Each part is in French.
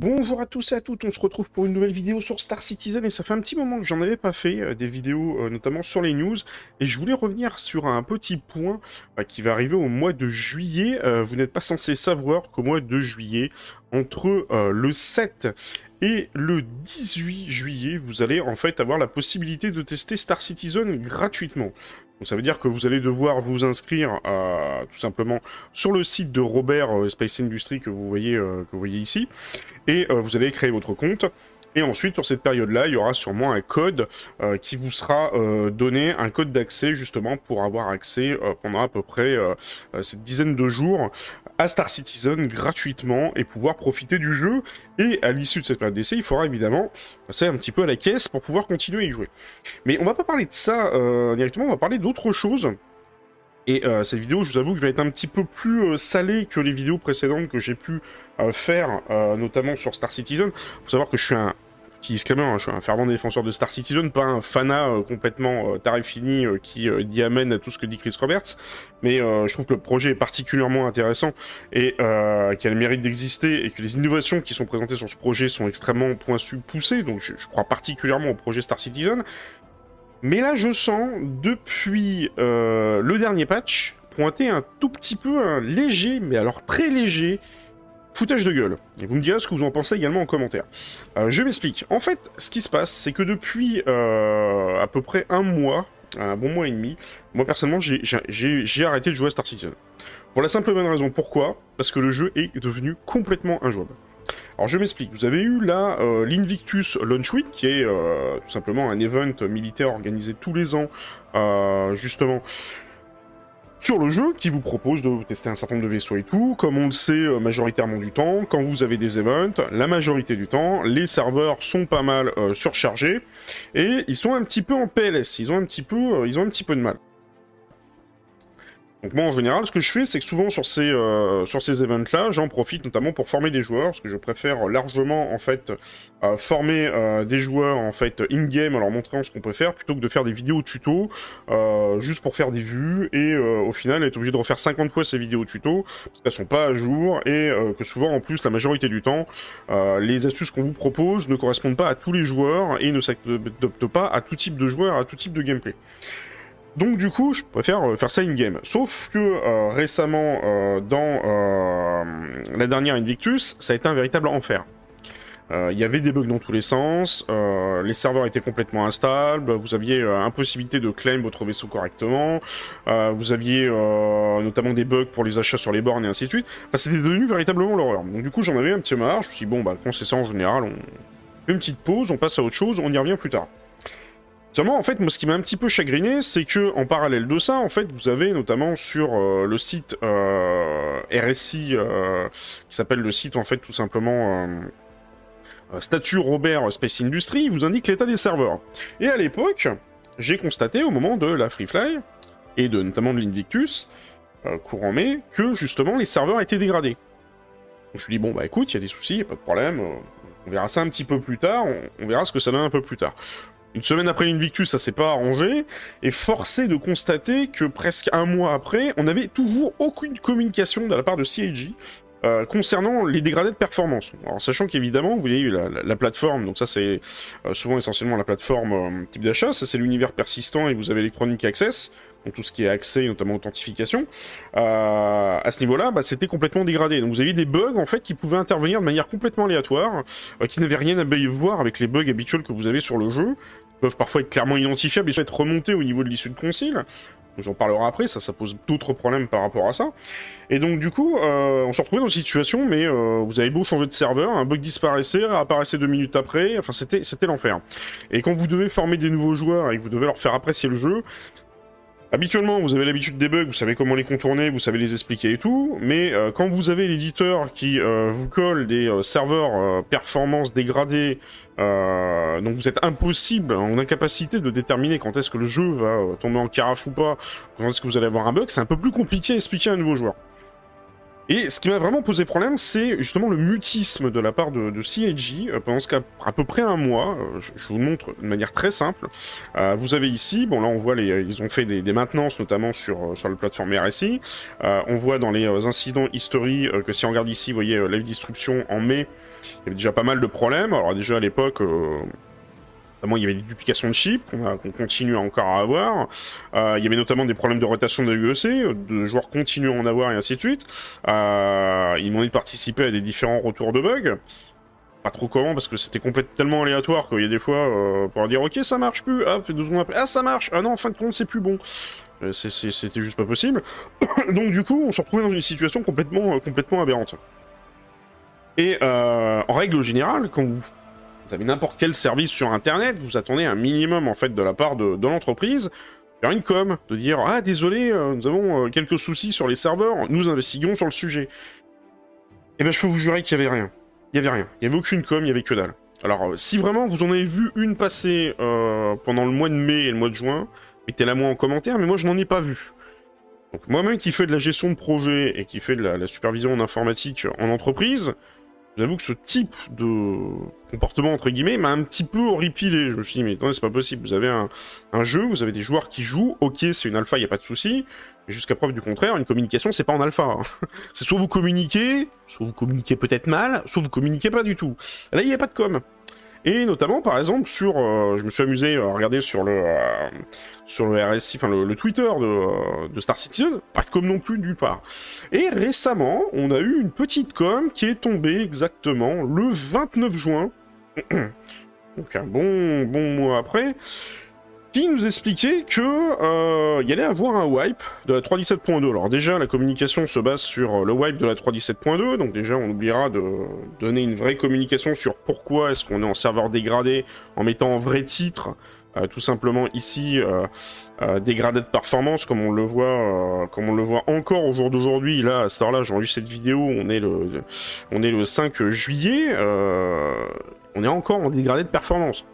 Bonjour à tous et à toutes, on se retrouve pour une nouvelle vidéo sur Star Citizen et ça fait un petit moment que j'en avais pas fait, euh, des vidéos euh, notamment sur les news, et je voulais revenir sur un petit point euh, qui va arriver au mois de juillet. Euh, vous n'êtes pas censé savoir qu'au mois de juillet, entre le 7 et le 18 juillet, vous allez en fait avoir la possibilité de tester Star Citizen gratuitement. Donc ça veut dire que vous allez devoir vous inscrire euh, tout simplement sur le site de Robert euh, Space Industry que vous voyez, euh, que vous voyez ici, et euh, vous allez créer votre compte. Et ensuite, sur cette période-là, il y aura sûrement un code euh, qui vous sera donné, un code d'accès justement pour avoir accès pendant à peu près cette dizaine de jours à Star Citizen gratuitement et pouvoir profiter du jeu. Et à l'issue de cette période d'essai, il faudra évidemment passer un petit peu à la caisse pour pouvoir continuer à y jouer. Mais on va pas parler de ça euh, directement, on va parler d'autre chose. Et euh, cette vidéo, je vous avoue que va être un petit peu plus euh, salée que les vidéos précédentes que j'ai pu euh, faire, notamment sur Star Citizen. Faut savoir que je suis un disclaimer, hein, je suis un fervent défenseur de Star Citizen, pas un fanat euh, complètement euh, taré fini euh, qui dit amen à tout ce que dit Chris Roberts, mais je trouve que le projet est particulièrement intéressant et qu'il a le mérite d'exister et que les innovations qui sont présentées sur ce projet sont extrêmement pointues, poussées, donc je, je crois particulièrement au projet Star Citizen. Mais là, je sens, depuis le dernier patch, pointer un tout petit peu un léger, mais alors très léger, foutage de gueule. Et vous me direz ce que vous en pensez également en commentaire. Euh, je m'explique. En fait, ce qui se passe, c'est que depuis euh, à peu près un mois, un bon mois et demi, moi personnellement, j'ai- arrêté de jouer à Star Citizen. Pour la simple et bonne raison. Pourquoi? Parce que le jeu est devenu complètement injouable. Alors je m'explique, vous avez eu là euh, l'Invictus Launch Week, qui est euh, tout simplement un event militaire organisé tous les ans, euh, justement, sur le jeu, qui vous propose de tester un certain nombre de vaisseaux et tout, comme on le sait euh, majoritairement du temps, quand vous avez des events, la majorité du temps, les serveurs sont pas mal euh, surchargés, et ils sont un petit peu en PLS, ils ont un petit peu, euh, ils ont un petit peu de mal. Donc moi en général, ce que je fais, c'est que souvent sur ces euh, ces events-là, j'en profite notamment pour former des joueurs, parce que je préfère largement en fait euh, former euh, des joueurs en fait in-game en leur montrant ce qu'on peut faire, plutôt que de faire des vidéos tuto euh, juste pour faire des vues et euh, au final être obligé de refaire 50 fois ces vidéos tuto parce qu'elles sont pas à jour et que souvent en plus la majorité du temps les astuces qu'on vous propose ne correspondent pas à tous les joueurs et ne s'adaptent pas à tout type de joueurs, à tout type de gameplay. Donc du coup, je préfère euh, faire ça in-game. Sauf que euh, récemment, euh, dans la dernière Invictus, ça a été un véritable enfer. Il y avait des bugs dans tous les sens, les serveurs étaient complètement instables, vous aviez impossibilité de claim votre vaisseau correctement, vous aviez notamment des bugs pour les achats sur les bornes et ainsi de suite. Enfin, c'était devenu véritablement l'horreur. Donc du coup, j'en avais un petit marre, je me suis dit, bon, bah, quand c'est ça en général, on fait une petite pause, on passe à autre chose, on y revient plus tard. Seulement, en fait, moi, ce qui m'a un petit peu chagriné, c'est que en parallèle de ça, en fait, vous avez notamment sur euh, le site euh, RSI, euh, qui s'appelle le site, en fait, tout simplement Statut Robert Space Industry, il vous indique l'état des serveurs. Et à l'époque, j'ai constaté au moment de la Free Fly, et de notamment de l'Invictus, courant mai, que justement les serveurs étaient dégradés. Je me suis dit, bon, bah écoute, il y a des soucis, il a pas de problème, on verra ça un petit peu plus tard, on verra ce que ça donne un peu plus tard. Une semaine après l'Invictus, ça s'est pas arrangé, et forcé de constater que presque un mois après, on n'avait toujours aucune communication de la part de CIG euh, concernant les dégradés de performance. Alors sachant qu'évidemment, vous voyez la, la, la plateforme, donc ça c'est euh, souvent essentiellement la plateforme euh, type d'achat, ça c'est l'univers persistant et vous avez Electronic Access, donc tout ce qui est accès, notamment authentification. Euh, à ce niveau-là, bah, c'était complètement dégradé. Donc vous aviez des bugs en fait qui pouvaient intervenir de manière complètement aléatoire, euh, qui n'avaient rien à voir avec les bugs habituels que vous avez sur le jeu, peuvent parfois être clairement identifiables et être remontés au niveau de l'issue de concile. J'en parlerai après, ça, ça pose d'autres problèmes par rapport à ça. Et donc, du coup, euh, on se retrouvait dans une situation, mais euh, vous avez beau changer de serveur, un bug disparaissait, réapparaissait deux minutes après, enfin, c'était l'enfer. Et quand vous devez former des nouveaux joueurs et que vous devez leur faire apprécier le jeu, Habituellement, vous avez l'habitude des bugs, vous savez comment les contourner, vous savez les expliquer et tout, mais euh, quand vous avez l'éditeur qui euh, vous colle des euh, serveurs performance dégradés, euh, donc vous êtes impossible, en incapacité de déterminer quand est-ce que le jeu va tomber en carafe ou pas, quand est-ce que vous allez avoir un bug, c'est un peu plus compliqué à expliquer à un nouveau joueur. Et ce qui m'a vraiment posé problème, c'est justement le mutisme de la part de, de CIG euh, pendant ce cas à peu près un mois. Euh, je, vous montre de manière très simple. Euh, vous avez ici, bon là on voit les, ils ont fait des, des maintenances notamment sur sur la plateforme RSI. On voit dans les incidents history que si on regarde ici, vous voyez live distribution en mai, il y avait déjà pas mal de problèmes. Alors déjà à l'époque il y avait des duplications de chips qu'on continue encore à avoir. Euh, il y avait notamment des problèmes de rotation de l'UEC, de joueurs continuent à en avoir et ainsi de suite. Euh, ils m'ont dit de participer à des différents retours de bugs. Pas trop comment parce que c'était complètement tellement aléatoire qu'il y a des fois euh, pour dire ok ça marche plus, hop deux secondes après ah ça marche, ah non en fin de compte c'est plus bon. C'était juste pas possible. Donc du coup on se retrouvait dans une situation complètement complètement aberrante. Et en règle générale, quand vous vous avez n'importe quel service sur Internet, vous attendez un minimum en fait de la part de, de l'entreprise faire une com, de dire ah désolé, euh, nous avons euh, quelques soucis sur les serveurs, nous investiguons sur le sujet. Et eh ben je peux vous jurer qu'il y avait rien. Il y avait rien. Il y avait aucune com, il y avait que dalle. Alors euh, si vraiment vous en avez vu une passer pendant le mois de mai et le mois de juin, mettez-la moi en commentaire, mais moi je n'en ai pas vu. Donc moi-même qui fais de la gestion de projet et qui fait de la, la supervision en informatique en entreprise, J'avoue que ce type de comportement, entre guillemets, m'a un petit peu horripilé. Je me suis dit, mais attendez, c'est pas possible. Vous avez un, jeu, vous avez des joueurs qui jouent, ok, c'est une alpha, il a pas de souci. Jusqu'à preuve du contraire, une communication, c'est pas en alpha. Hein. c'est soit vous communiquez, soit vous communiquez peut-être mal, soit vous communiquez pas du tout. Là, il n'y a pas de com. Et notamment, par exemple, sur, euh, je me suis amusé à regarder sur le, euh, sur le RSI, enfin le, Twitter de, euh, de, Star Citizen, pas de com non plus nulle part. Et récemment, on a eu une petite com qui est tombée exactement le 29 juin, donc un bon, bon mois après, qui nous expliquait que euh, il allait avoir un wipe de la 3.17.2. Alors déjà, la communication se base sur euh, le wipe de la 3.17.2, donc déjà on oubliera de donner une vraie communication sur pourquoi est-ce qu'on est en serveur dégradé en mettant en vrai titre euh, tout simplement ici dégradé de performance comme on le voit comme on le voit encore au jour d'aujourd'hui. Là à cette heure là j'enregistre cette vidéo on est le on est le 5 juillet on est encore en dégradé de performance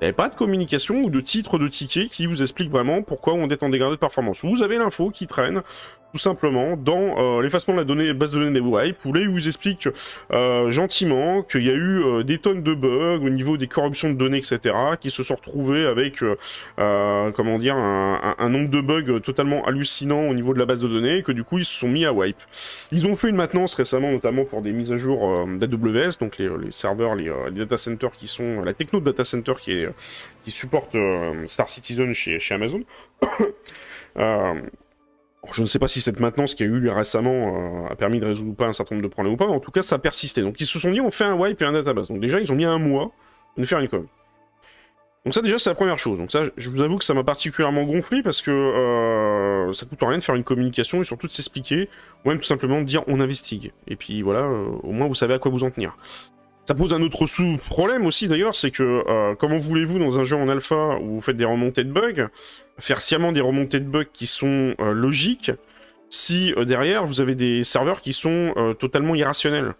il n'y avait pas de communication ou de titre de ticket qui vous explique vraiment pourquoi on est en dégradé de performance. Vous avez l'info qui traîne, tout simplement, dans euh, l'effacement de la donnée, base de données des wipes, où là, vous explique euh, gentiment qu'il y a eu euh, des tonnes de bugs au niveau des corruptions de données, etc., qui se sont retrouvés avec, euh, comment dire, un, un, un, nombre de bugs totalement hallucinant au niveau de la base de données, que du coup, ils se sont mis à wipe. Ils ont fait une maintenance récemment, notamment pour des mises à jour d'AWS, donc les, les serveurs, les, les, data centers qui sont, la techno de data center qui est qui supporte euh, Star Citizen chez, chez Amazon. je ne sais pas si cette maintenance qui a eu lieu récemment euh, a permis de résoudre ou pas un certain nombre de problèmes ou pas, mais en tout cas ça a persisté. Donc ils se sont dit on fait un wipe et un database. Donc déjà ils ont mis un mois de faire une com. Donc ça déjà c'est la première chose. Donc ça je vous avoue que ça m'a particulièrement gonflé parce que euh, ça coûte rien de faire une communication et surtout de s'expliquer, ou même tout simplement de dire on investigue. Et puis voilà, euh, au moins vous savez à quoi vous en tenir. Ça pose un autre sous-problème aussi d'ailleurs, c'est que euh, comment voulez-vous dans un jeu en alpha où vous faites des remontées de bugs, faire sciemment des remontées de bugs qui sont euh, logiques, si euh, derrière vous avez des serveurs qui sont totalement irrationnels?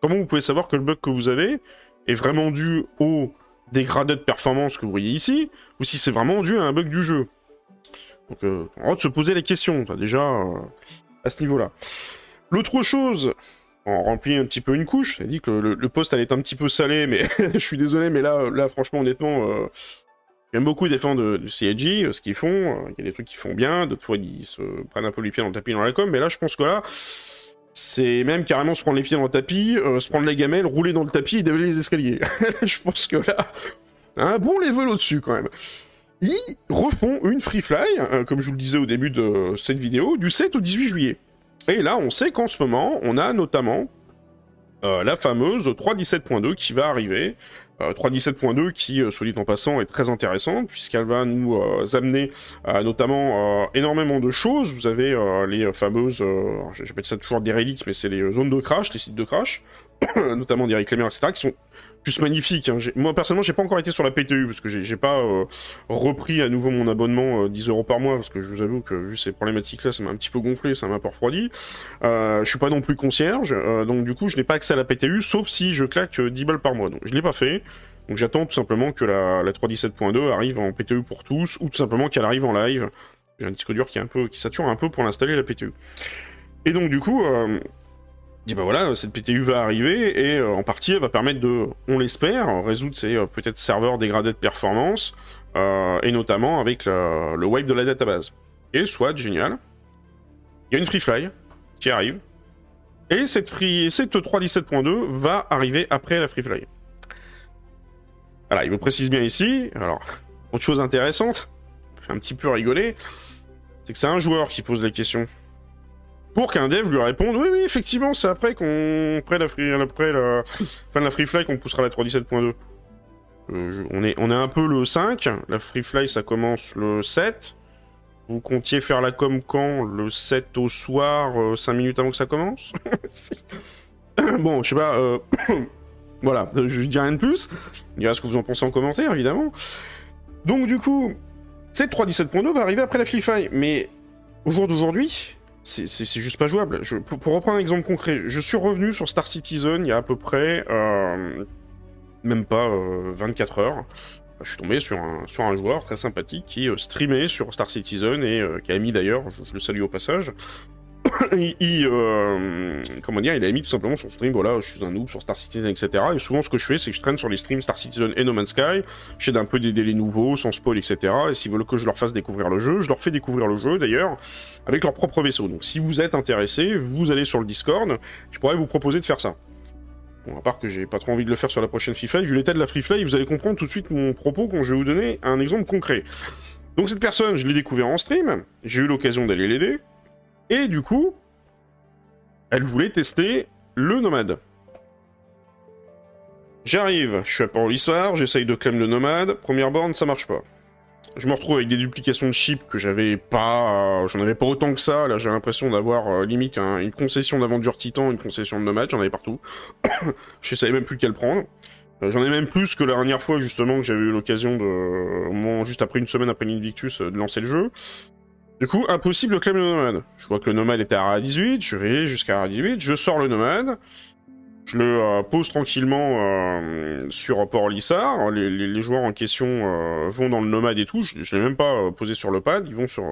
Comment vous pouvez savoir que le bug que vous avez est vraiment dû au dégradé de performance que vous voyez ici, ou si c'est vraiment dû à un bug du jeu? Donc on va se poser les questions, déjà à ce niveau-là. L'autre chose, on remplit un petit peu une couche. J'ai dit que le, poste allait être un petit peu salé, mais je suis désolé, mais là, là franchement, honnêtement, euh, j'aime beaucoup les fans de CIG, ce qu'ils font. Euh, il y a des trucs qu'ils font bien, d'autres fois ils se prennent un peu les pieds dans le tapis dans la com, mais là, je pense que là, c'est même carrément se prendre les pieds dans le tapis, euh, se prendre la gamelle, rouler dans le tapis et dévaler les escaliers. je pense que là, un bon level au-dessus quand même. Ils refont une free fly, comme je vous le disais au début de cette vidéo, du 7 au 18 juillet. Et là, on sait qu'en ce moment, on a notamment euh, la fameuse 3.17.2 qui va arriver. Euh, 3.17.2 qui, euh, soit dit en passant, est très intéressante puisqu'elle va nous euh, amener notamment énormément de choses. Vous avez les fameuses, j'appelle ça toujours des reliques, mais c'est les zones de crash, les sites de crash, notamment des réclameurs, etc., qui sont juste magnifique. Hein. Moi, personnellement, j'ai pas encore été sur la PTU parce que j'ai pas euh, repris à nouveau mon abonnement euh, 10 euros par mois parce que je vous avoue que vu ces problématiques-là, ça m'a un petit peu gonflé, ça m'a un peu refroidi. Euh, je suis pas non plus concierge, euh, donc du coup, je n'ai pas accès à la PTU sauf si je claque 10 euh, balles par mois. Donc, je l'ai pas fait. Donc, j'attends tout simplement que la, la 3.17.2 arrive en PTU pour tous ou tout simplement qu'elle arrive en live. J'ai un disque dur qui est un peu qui sature un peu pour l'installer la PTU. Et donc, du coup. Dit bah voilà, cette PTU va arriver et en partie elle va permettre de, on l'espère, résoudre ces peut-être serveurs dégradés de performance et notamment avec le wipe de la database. Et soit génial, il y a une FreeFly qui arrive et cette, free, cette 3.17.2 va arriver après la FreeFly. Voilà, il me précise bien ici. Alors, autre chose intéressante, fait un petit peu rigoler, c'est que c'est un joueur qui pose la question. Pour qu'un dev lui réponde, oui, oui, effectivement, c'est après qu'on, après la, free, après la fin de la FreeFly qu'on poussera la 3.17.2. Euh, on, est, un peu le 5, la FreeFly ça commence le 7. Vous comptiez faire la com quand? Le 7 au soir, 5 euh, minutes avant que ça commence? Bon, je sais pas. Euh, voilà, je dis rien de plus. Il ce que vous en pensez en commentaire, évidemment. Donc, du coup, cette 3.17.2 va arriver après la FreeFi. Mais au jour d'aujourd'hui, c'est juste pas jouable. pour, reprendre un exemple concret, je suis revenu sur Star Citizen il y a à peu près. Euh, même pas 24 heures je suis tombé sur un, joueur très sympathique qui euh, streamait sur Star Citizen et euh, qui a mis d'ailleurs, je, le salue au passage, il, euh, comment dire, il a mis tout simplement son stream, voilà, je suis un noob sur Star Citizen, etc. Et souvent, ce que je fais, c'est que je traîne sur les streams Star Citizen et No Man's Sky, j'aide un peu des délais nouveaux, sans spoil, etc. Et s'ils veulent que je leur fasse découvrir le jeu, je leur fais découvrir le jeu, d'ailleurs, avec leur propre vaisseau. Donc, si vous êtes intéressé, vous allez sur le Discord, je pourrais vous proposer de faire ça. Bon, à part que j'ai pas trop envie de le faire sur la prochaine Fly, vu l'état de la Free Fly, vous allez comprendre tout de suite mon propos quand je vais vous donner un exemple concret. Donc cette personne, je l'ai découvert en stream, j'ai eu l'occasion d'aller l'aider, et du coup, elle voulait tester le nomade. J'arrive, je suis à Port-Lissard, j'essaye de claim le nomade, première borne, ça marche pas je me retrouve avec des duplications de chips que j'avais pas, euh, j'en avais pas autant que ça. Là, j'ai l'impression d'avoir euh, limite une concession d'aventure Titan, une concession de Nomade, j'en avais partout. je savais même plus quelle prendre. Euh, j'en ai même plus que la dernière fois justement que j'avais eu l'occasion de, juste après une semaine après l'Invictus, de lancer le jeu. Du coup, impossible de claim le Nomade. Je vois que le Nomade était à 18, je vais jusqu'à 18, je sors le Nomade. Je le euh, pose tranquillement euh, sur Port Lissard. Les, joueurs en question euh, vont dans le nomade et tout. Je, ne l'ai même pas posé sur le pad. Ils vont sur,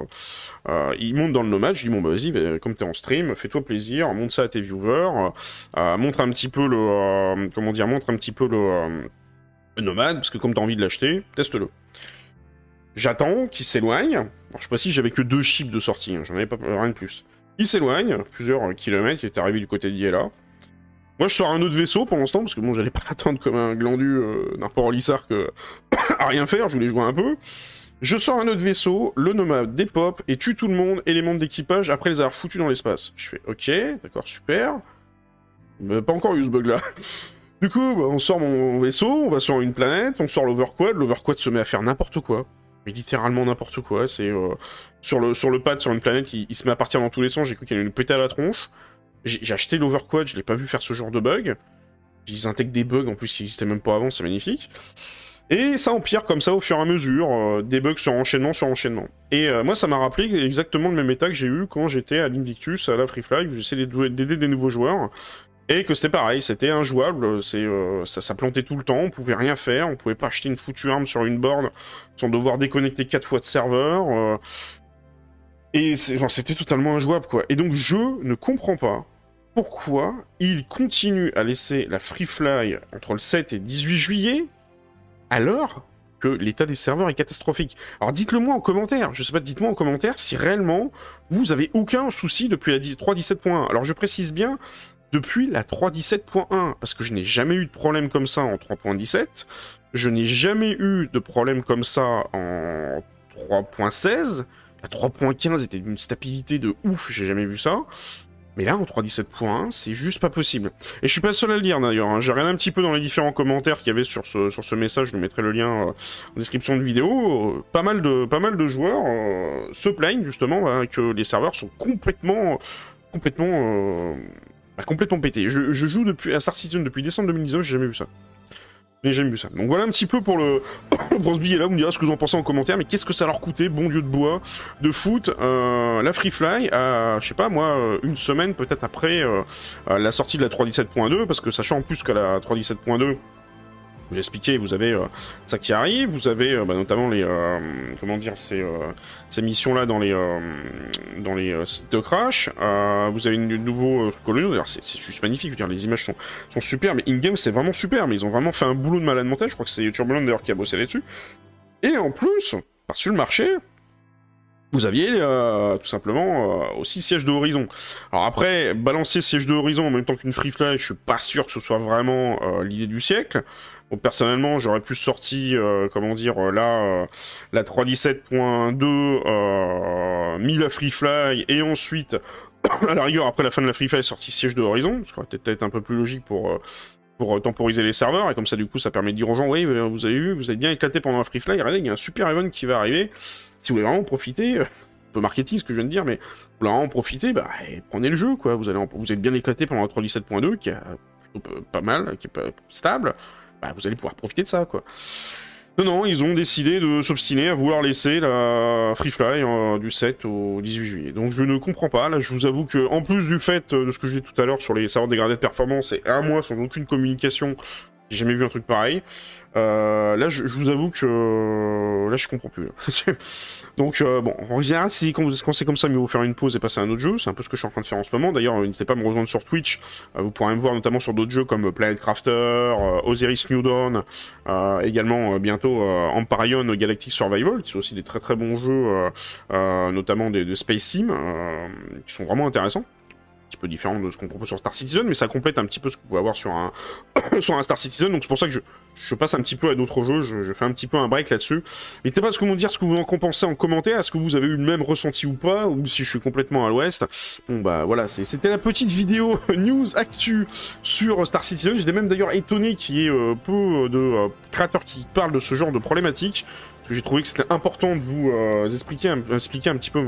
ils montent dans le nomade. Je dis bon bah vas-y, bah, comme t'es en stream, fais-toi plaisir, montre ça à tes viewers, montre un petit peu le, comment dire, montre un petit peu le, nomade parce que comme t'as envie de l'acheter, teste-le. J'attends qu'il s'éloigne. Je sais pas si j'avais que deux chips de sortie, hein. j'en avais pas rien de plus. Il s'éloigne, plusieurs kilomètres, il est arrivé du côté d'Iela. Moi, je sors un autre vaisseau pour l'instant, parce que bon, j'allais pas attendre comme un glandu euh, d'un port lissard à rien faire, je voulais jouer un peu. Je sors un autre vaisseau, le nomade dépop et tue tout le monde et les membres d'équipage après les avoir foutus dans l'espace. Je fais ok, d'accord, super. Mais pas encore eu ce bug là. Du coup, bah, on sort mon vaisseau, on va sur une planète, on sort l'overquad, l'overquad se met à faire n'importe quoi. Mais littéralement n'importe quoi. C'est euh, sur, le, pad, sur une planète, il, se met à partir dans tous les sens, j'ai cru qu'il allait nous péter à la tronche. J'ai acheté l'Overquad, je l'ai pas vu faire ce genre de bug. Ils intègrent des bugs en plus qui n'existaient même pas avant, c'est magnifique. Et ça empire comme ça au fur et à mesure, euh, des bugs sur enchaînement sur enchaînement. Et euh, moi, ça m'a rappelé exactement le même état que j'ai eu quand j'étais à l'Invictus, à la Free Fly, où j'essayais d'aider des nouveaux joueurs. Et que c'était pareil, c'était injouable, euh, ça, ça plantait tout le temps, on pouvait rien faire, on pouvait pas acheter une foutue arme sur une borne sans devoir déconnecter quatre fois de serveur. et c'était totalement injouable, quoi. Et donc, je ne comprends pas pourquoi il continue à laisser la Free Fly entre le 7 et 18 juillet alors que l'état des serveurs est catastrophique. Alors dites-le moi en commentaire, je sais pas, dites-moi en commentaire si réellement vous avez aucun souci depuis la 3.17.1. Alors je précise bien, depuis la 3.17.1, parce que je n'ai jamais eu de problème comme ça en 3.17, je n'ai jamais eu de problème comme ça en 3.16, la 3.15 était d'une stabilité de ouf, j'ai jamais vu ça. Mais là, en 3.17.1, c'est juste pas possible. Et je suis pas seul à le dire d'ailleurs. Hein. J'ai regardé un petit peu dans les différents commentaires qu'il y avait sur ce, sur ce message. Je vous mettrai le lien euh, en description de vidéo. Euh, pas, mal de, pas mal de joueurs euh, se plaignent justement bah, que les serveurs sont complètement, complètement, complètement pétés. Je, joue depuis, à Star depuis décembre 2019, j'ai jamais vu ça. Mais j'aime vu ça. Donc voilà un petit peu pour le, ce billet là, vous me direz ce que vous en pensez en commentaire, mais qu'est-ce que ça leur coûtait, bon dieu de bois, de foot, euh, la Free Fly, à, je sais pas moi, euh, une semaine peut-être après euh, la sortie de la 3.17.2, parce que sachant en plus que la 3.17.2, vous expliqué, vous avez ça qui arrive, vous avez bah, notamment les comment dire ces, ces missions là dans les dans les sites de crash. vous avez une nouveau. D'ailleurs, c'est juste magnifique. Je veux dire, les images sont, sont super, mais in game c'est vraiment super. Mais ils ont vraiment fait un boulot de malade montage. Je crois que c'est Turbulent d'ailleurs qui a bossé là-dessus. Et en plus, par-dessus le marché, vous aviez euh, tout simplement euh, aussi Siège de Horizon. Alors après, balancer Siège de Horizon en même temps qu'une Free Fly, je suis pas sûr que ce soit vraiment euh, l'idée du siècle. Personnellement, j'aurais pu sortir, comment dire, là, la 317.2, mis la Free Fly, et ensuite, à la rigueur, après la fin de la Free Fly, sorti Siège de Horizon, ce qui aurait peut-être un peu plus logique pour temporiser les serveurs, et comme ça, du coup, ça permet de dire aux gens, oui, vous avez vu, vous avez bien éclaté pendant un free fly, regardez, il y a un super event qui va arriver, si vous voulez vraiment profiter, euh, un peu marketing ce que je viens de dire, mais vous voulez vraiment profiter, bah, eh, prenez le jeu, quoi, vous allez êtes bien éclaté pendant la 3.17.2, qui est plutôt pas mal, qui est pas stable, bah, vous allez pouvoir profiter de ça, quoi. Non, non, ils ont décidé de s'obstiner à vouloir laisser la Free Fly euh, du 7 au 18 juillet. Donc je ne comprends pas. Là, je vous avoue que, en plus du fait de ce que je disais tout à l'heure sur les serveurs dégradés de performance et un mois sans aucune communication, j'ai jamais vu un truc pareil. Euh, là, je, vous avoue que là, je comprends plus. Donc, euh, bon, en général, si quand, quand c'est comme ça, mieux vous faire une pause et passer à un autre jeu. C'est un peu ce que je suis en train de faire en ce moment. D'ailleurs, n'hésitez pas à me rejoindre sur Twitch. Euh, vous pourrez me voir notamment sur d'autres jeux comme Planet Crafter, Osiris New Dawn, également bientôt Empyrean Galactic Survival, qui sont aussi des très très bons jeux, notamment des, de Space Sim, qui sont vraiment intéressants petit peu différent de ce qu'on propose sur Star Citizen, mais ça complète un petit peu ce vous pouvez avoir sur un, sur un Star Citizen, donc c'est pour ça que je, je, passe un petit peu à d'autres jeux, je, fais un petit peu un break là-dessus. N'hésitez pas à ce que vous dire ce que vous en compensez en commentaire, est-ce que vous avez eu le même ressenti ou pas, ou si je suis complètement à l'ouest. Bon bah voilà, c'était la petite vidéo news actu sur Star Citizen, j'étais même d'ailleurs étonné qu'il y ait euh, peu de euh, créateurs qui parlent de ce genre de problématiques j'ai trouvé que c'était important de vous euh, expliquer, un, expliquer un petit peu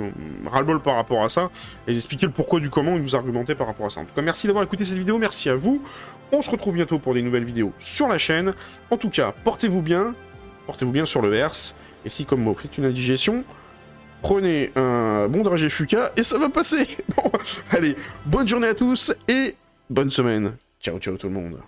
ras-le-bol par rapport à ça, et expliquer le pourquoi du comment et vous argumenter par rapport à ça. En tout cas, merci d'avoir écouté cette vidéo, merci à vous. On se retrouve bientôt pour des nouvelles vidéos sur la chaîne. En tout cas, portez-vous bien, portez-vous bien sur le verse, et si comme moi vous faites une indigestion, prenez un bon dragé Fuka et ça va passer. Bon, allez, bonne journée à tous et bonne semaine. Ciao, ciao tout le monde.